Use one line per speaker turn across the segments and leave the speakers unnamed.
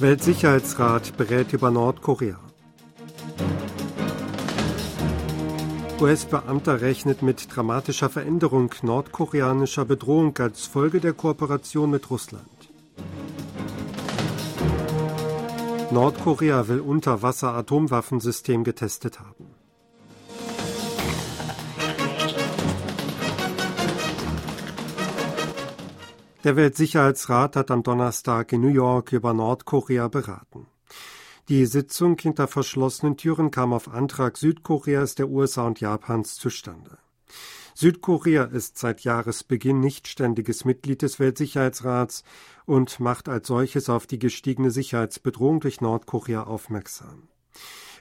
Weltsicherheitsrat berät über Nordkorea. US-Beamter rechnet mit dramatischer Veränderung nordkoreanischer Bedrohung als Folge der Kooperation mit Russland. Nordkorea will Unterwasser-Atomwaffensystem getestet haben. Der Weltsicherheitsrat hat am Donnerstag in New York über Nordkorea beraten. Die Sitzung hinter verschlossenen Türen kam auf Antrag Südkoreas, der USA und Japans zustande. Südkorea ist seit Jahresbeginn nicht ständiges Mitglied des Weltsicherheitsrats und macht als solches auf die gestiegene Sicherheitsbedrohung durch Nordkorea aufmerksam.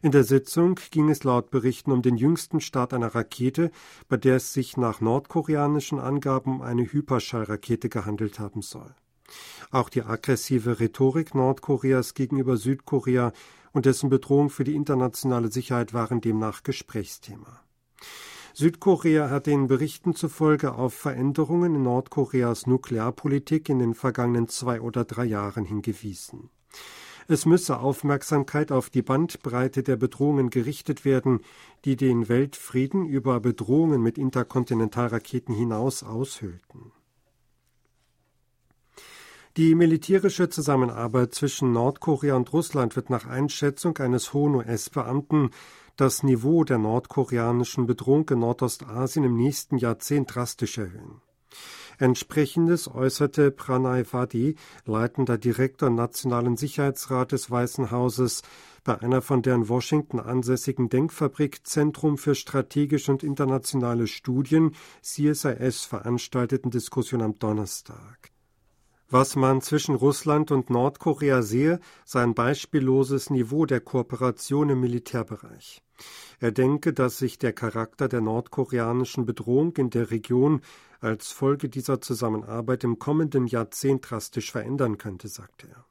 In der Sitzung ging es laut Berichten um den jüngsten Start einer Rakete, bei der es sich nach nordkoreanischen Angaben um eine Hyperschallrakete gehandelt haben soll. Auch die aggressive Rhetorik Nordkoreas gegenüber Südkorea und dessen Bedrohung für die internationale Sicherheit waren demnach Gesprächsthema. Südkorea hat den Berichten zufolge auf Veränderungen in Nordkoreas Nuklearpolitik in den vergangenen zwei oder drei Jahren hingewiesen. Es müsse Aufmerksamkeit auf die Bandbreite der Bedrohungen gerichtet werden, die den Weltfrieden über Bedrohungen mit Interkontinentalraketen hinaus aushöhlten. Die militärische Zusammenarbeit zwischen Nordkorea und Russland wird nach Einschätzung eines hohen US-Beamten das Niveau der nordkoreanischen Bedrohung in Nordostasien im nächsten Jahrzehnt drastisch erhöhen. Entsprechendes äußerte Pranay Vadi, leitender Direktor Nationalen Sicherheitsrat des Weißen Hauses, bei einer von der in Washington ansässigen Denkfabrik Zentrum für strategische und internationale Studien CSIS veranstalteten Diskussion am Donnerstag. Was man zwischen Russland und Nordkorea sehe, sei ein beispielloses Niveau der Kooperation im Militärbereich. Er denke, dass sich der Charakter der nordkoreanischen Bedrohung in der Region als Folge dieser Zusammenarbeit im kommenden Jahrzehnt drastisch verändern könnte, sagte er.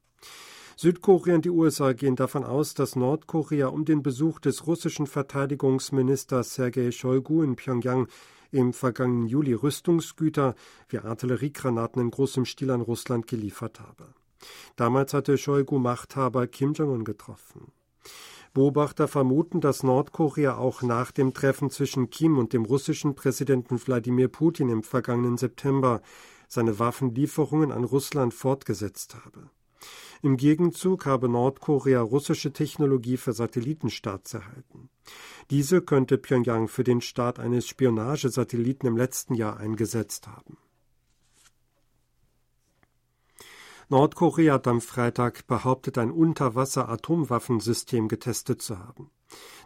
Südkorea und die USA gehen davon aus, dass Nordkorea um den Besuch des russischen Verteidigungsministers Sergei Shoigu in Pyongyang im vergangenen Juli Rüstungsgüter wie Artilleriegranaten in großem Stil an Russland geliefert habe. Damals hatte Shoigu Machthaber Kim Jong-un getroffen. Beobachter vermuten, dass Nordkorea auch nach dem Treffen zwischen Kim und dem russischen Präsidenten Wladimir Putin im vergangenen September seine Waffenlieferungen an Russland fortgesetzt habe. Im Gegenzug habe Nordkorea russische Technologie für Satellitenstarts erhalten. Diese könnte Pyongyang für den Start eines Spionagesatelliten im letzten Jahr eingesetzt haben. Nordkorea hat am Freitag behauptet, ein Unterwasser-Atomwaffensystem getestet zu haben.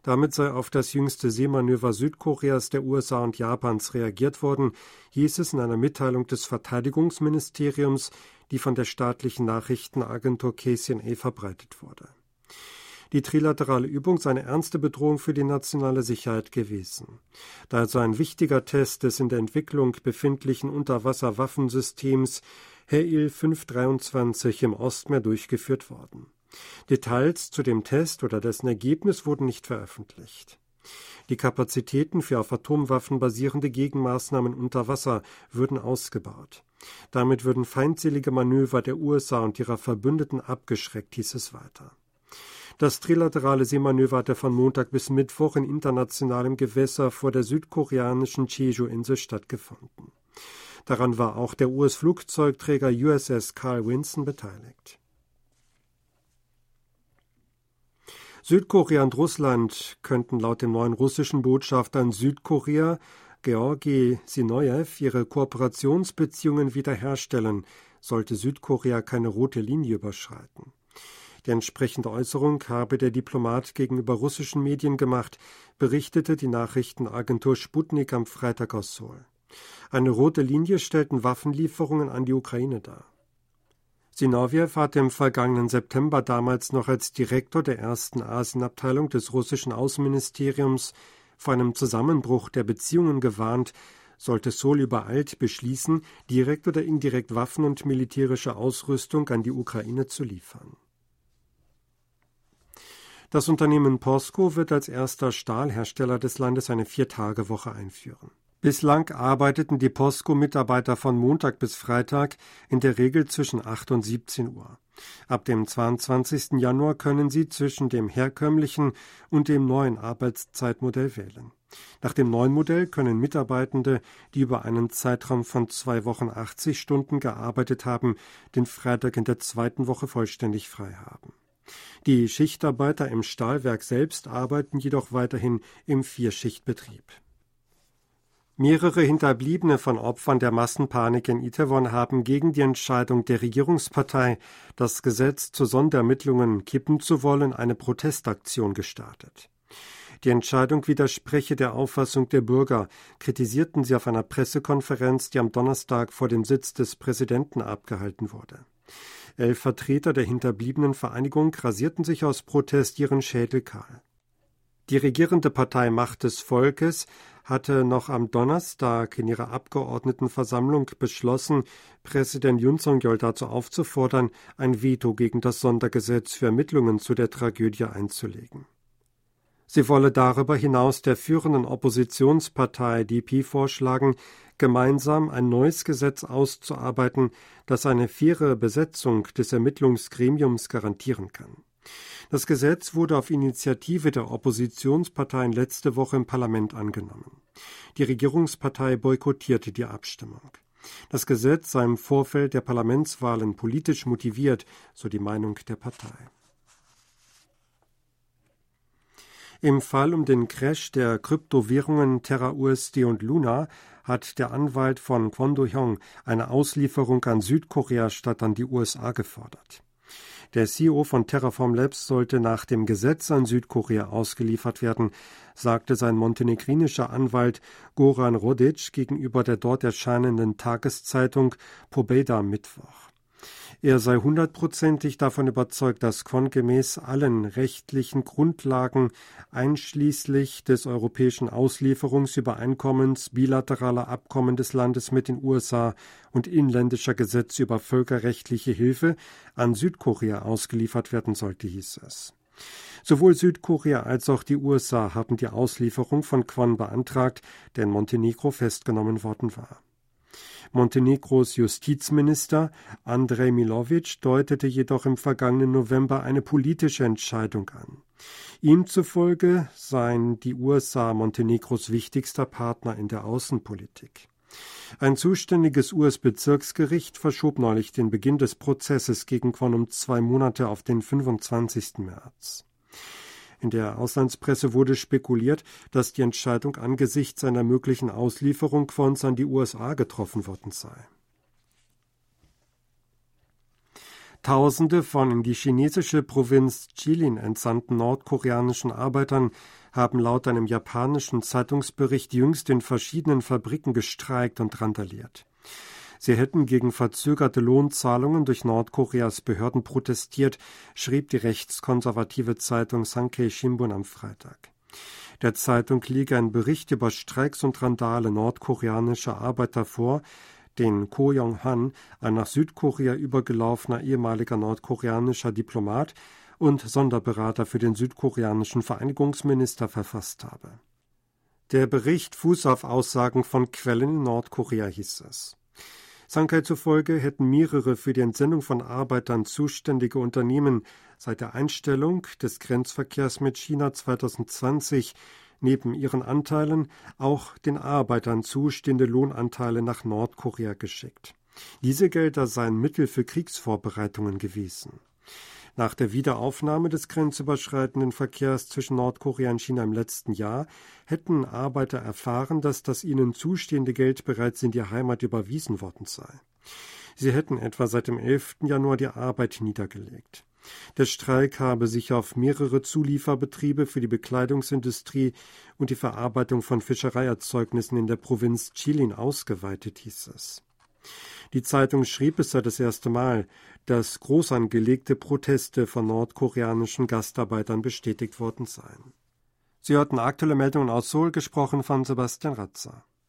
Damit sei auf das jüngste Seemanöver Südkoreas, der USA und Japans reagiert worden, hieß es in einer Mitteilung des Verteidigungsministeriums, die von der staatlichen Nachrichtenagentur KCNA verbreitet wurde. Die trilaterale Übung sei eine ernste Bedrohung für die nationale Sicherheit gewesen. Da sei ein wichtiger Test des in der Entwicklung befindlichen Unterwasserwaffensystems HEIL 523 im Ostmeer durchgeführt worden. Details zu dem Test oder dessen Ergebnis wurden nicht veröffentlicht. Die Kapazitäten für auf Atomwaffen basierende Gegenmaßnahmen unter Wasser würden ausgebaut. Damit würden feindselige Manöver der USA und ihrer Verbündeten abgeschreckt, hieß es weiter. Das trilaterale Seemanöver hatte von Montag bis Mittwoch in internationalem Gewässer vor der südkoreanischen Jeju-Insel stattgefunden. Daran war auch der US-Flugzeugträger USS Carl Vinson beteiligt. Südkorea und Russland könnten laut dem neuen russischen Botschafter in Südkorea, Georgi Sinojew, ihre Kooperationsbeziehungen wiederherstellen, sollte Südkorea keine rote Linie überschreiten. Die entsprechende Äußerung habe der Diplomat gegenüber russischen Medien gemacht, berichtete die Nachrichtenagentur Sputnik am Freitag aus Seoul. Eine rote Linie stellten Waffenlieferungen an die Ukraine dar. Sinowjew hatte im vergangenen September damals noch als Direktor der ersten Asienabteilung des russischen Außenministeriums vor einem Zusammenbruch der Beziehungen gewarnt, sollte Sol übereilt beschließen, direkt oder indirekt Waffen und militärische Ausrüstung an die Ukraine zu liefern. Das Unternehmen POSCO wird als erster Stahlhersteller des Landes eine Viertagewoche einführen. Bislang arbeiteten die POSCO-Mitarbeiter von Montag bis Freitag in der Regel zwischen 8 und 17 Uhr. Ab dem 22. Januar können Sie zwischen dem herkömmlichen und dem neuen Arbeitszeitmodell wählen. Nach dem neuen Modell können Mitarbeitende, die über einen Zeitraum von zwei Wochen 80 Stunden gearbeitet haben, den Freitag in der zweiten Woche vollständig frei haben. Die Schichtarbeiter im Stahlwerk selbst arbeiten jedoch weiterhin im Vierschichtbetrieb. Mehrere Hinterbliebene von Opfern der Massenpanik in Itaewon haben gegen die Entscheidung der Regierungspartei, das Gesetz zu Sonderermittlungen kippen zu wollen, eine Protestaktion gestartet. Die Entscheidung widerspreche der Auffassung der Bürger, kritisierten sie auf einer Pressekonferenz, die am Donnerstag vor dem Sitz des Präsidenten abgehalten wurde. Elf Vertreter der hinterbliebenen Vereinigung rasierten sich aus Protest ihren Schädel kahl. Die regierende Partei Macht des Volkes hatte noch am Donnerstag in ihrer Abgeordnetenversammlung beschlossen, Präsident Yun Song-yeol dazu aufzufordern, ein Veto gegen das Sondergesetz für Ermittlungen zu der Tragödie einzulegen. Sie wolle darüber hinaus der führenden Oppositionspartei DP vorschlagen, gemeinsam ein neues Gesetz auszuarbeiten, das eine faire Besetzung des Ermittlungsgremiums garantieren kann. Das Gesetz wurde auf Initiative der Oppositionsparteien letzte Woche im Parlament angenommen. Die Regierungspartei boykottierte die Abstimmung. Das Gesetz sei im Vorfeld der Parlamentswahlen politisch motiviert, so die Meinung der Partei. Im Fall um den Crash der Kryptowährungen Terra USD und Luna hat der Anwalt von Kwon Do-hyung eine Auslieferung an Südkorea statt an die USA gefordert. Der CEO von Terraform Labs sollte nach dem Gesetz an Südkorea ausgeliefert werden, sagte sein montenegrinischer Anwalt Goran Rodic gegenüber der dort erscheinenden Tageszeitung Pobeda Mittwoch. Er sei hundertprozentig davon überzeugt, dass Quon gemäß allen rechtlichen Grundlagen einschließlich des europäischen Auslieferungsübereinkommens, bilateraler Abkommen des Landes mit den USA und inländischer Gesetze über völkerrechtliche Hilfe an Südkorea ausgeliefert werden sollte, hieß es. Sowohl Südkorea als auch die USA haben die Auslieferung von Quan beantragt, der in Montenegro festgenommen worden war. Montenegros Justizminister Andrej Milovic deutete jedoch im vergangenen November eine politische Entscheidung an. Ihm zufolge seien die USA Montenegros wichtigster Partner in der Außenpolitik. Ein zuständiges US-Bezirksgericht verschob neulich den Beginn des Prozesses gegen Quon zwei Monate auf den 25. März. In der Auslandspresse wurde spekuliert, dass die Entscheidung angesichts einer möglichen Auslieferung Quons an die USA getroffen worden sei. Tausende von in die chinesische Provinz Jilin entsandten nordkoreanischen Arbeitern haben laut einem japanischen Zeitungsbericht jüngst in verschiedenen Fabriken gestreikt und randaliert. Sie hätten gegen verzögerte Lohnzahlungen durch Nordkoreas Behörden protestiert, schrieb die rechtskonservative Zeitung Sankei Shimbun am Freitag. Der Zeitung liege ein Bericht über Streiks und Randale nordkoreanischer Arbeiter vor, den Ko Yong-han, ein nach Südkorea übergelaufener ehemaliger nordkoreanischer Diplomat und Sonderberater für den südkoreanischen Vereinigungsminister verfasst habe. Der Bericht fuß auf Aussagen von Quellen in Nordkorea, hieß es. Sankai zufolge hätten mehrere für die Entsendung von Arbeitern zuständige Unternehmen seit der Einstellung des Grenzverkehrs mit China 2020 neben ihren Anteilen auch den Arbeitern zustehende Lohnanteile nach Nordkorea geschickt. Diese Gelder seien Mittel für Kriegsvorbereitungen gewesen. Nach der Wiederaufnahme des grenzüberschreitenden Verkehrs zwischen Nordkorea und China im letzten Jahr hätten Arbeiter erfahren, dass das ihnen zustehende Geld bereits in die Heimat überwiesen worden sei. Sie hätten etwa seit dem 11. Januar die Arbeit niedergelegt. Der Streik habe sich auf mehrere Zulieferbetriebe für die Bekleidungsindustrie und die Verarbeitung von Fischereierzeugnissen in der Provinz Chilin ausgeweitet, hieß es. Die Zeitung schrieb, es sei das erste Mal, dass groß angelegte Proteste von nordkoreanischen Gastarbeitern bestätigt worden seien. Sie hörten aktuelle Meldungen aus Seoul, gesprochen von Sebastian Ratzer.